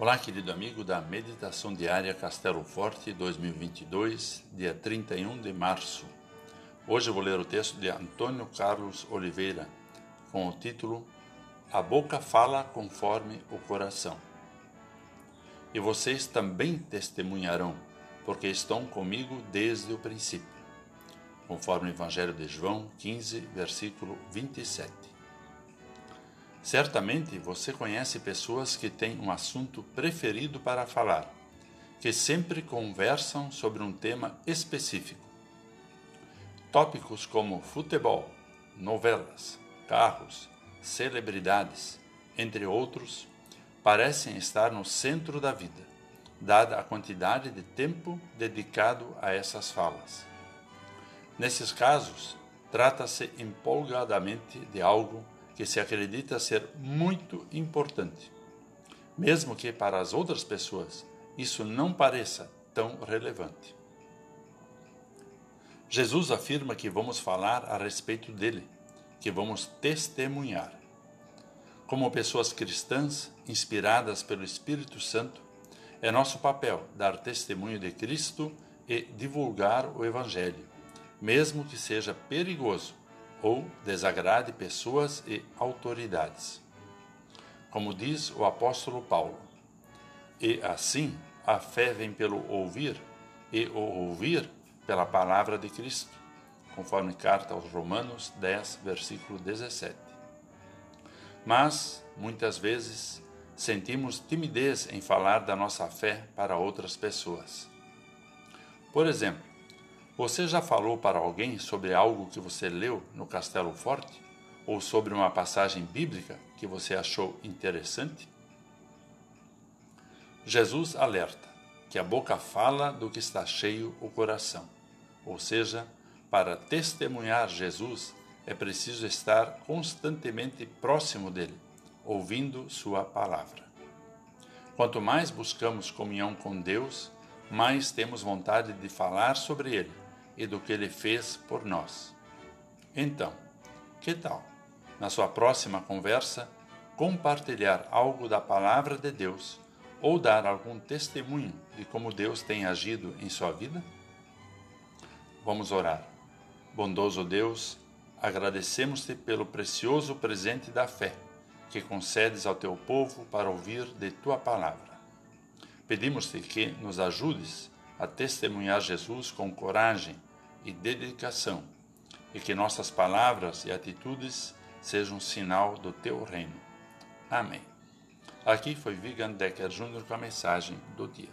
Olá, querido amigo da Meditação Diária Castelo Forte 2022, dia 31 de março. Hoje eu vou ler o texto de Antônio Carlos Oliveira, com o título A Boca Fala Conforme o Coração. E vocês também testemunharão, porque estão comigo desde o princípio. Conforme o Evangelho de João 15, versículo 27. Certamente você conhece pessoas que têm um assunto preferido para falar, que sempre conversam sobre um tema específico. Tópicos como futebol, novelas, carros, celebridades, entre outros, parecem estar no centro da vida, dada a quantidade de tempo dedicado a essas falas. Nesses casos, trata-se empolgadamente de algo que se acredita ser muito importante, mesmo que para as outras pessoas isso não pareça tão relevante. Jesus afirma que vamos falar a respeito dele, que vamos testemunhar. Como pessoas cristãs inspiradas pelo Espírito Santo, é nosso papel dar testemunho de Cristo e divulgar o Evangelho, mesmo que seja perigoso ou desagrade pessoas e autoridades. Como diz o apóstolo Paulo, e assim a fé vem pelo ouvir, e o ouvir pela palavra de Cristo, conforme carta aos Romanos 10, versículo 17. Mas, muitas vezes, sentimos timidez em falar da nossa fé para outras pessoas. Por exemplo, você já falou para alguém sobre algo que você leu no Castelo Forte? Ou sobre uma passagem bíblica que você achou interessante? Jesus alerta que a boca fala do que está cheio o coração. Ou seja, para testemunhar Jesus é preciso estar constantemente próximo dele, ouvindo sua palavra. Quanto mais buscamos comunhão com Deus, mais temos vontade de falar sobre ele e do que ele fez por nós. Então, que tal, na sua próxima conversa, compartilhar algo da palavra de Deus ou dar algum testemunho de como Deus tem agido em sua vida? Vamos orar. Bondoso Deus, agradecemos-te pelo precioso presente da fé que concedes ao teu povo para ouvir de tua palavra. Pedimos-te que nos ajudes a testemunhar Jesus com coragem e dedicação, e que nossas palavras e atitudes sejam um sinal do teu reino. Amém. Aqui foi Vigan Decker Jr. com a mensagem do dia.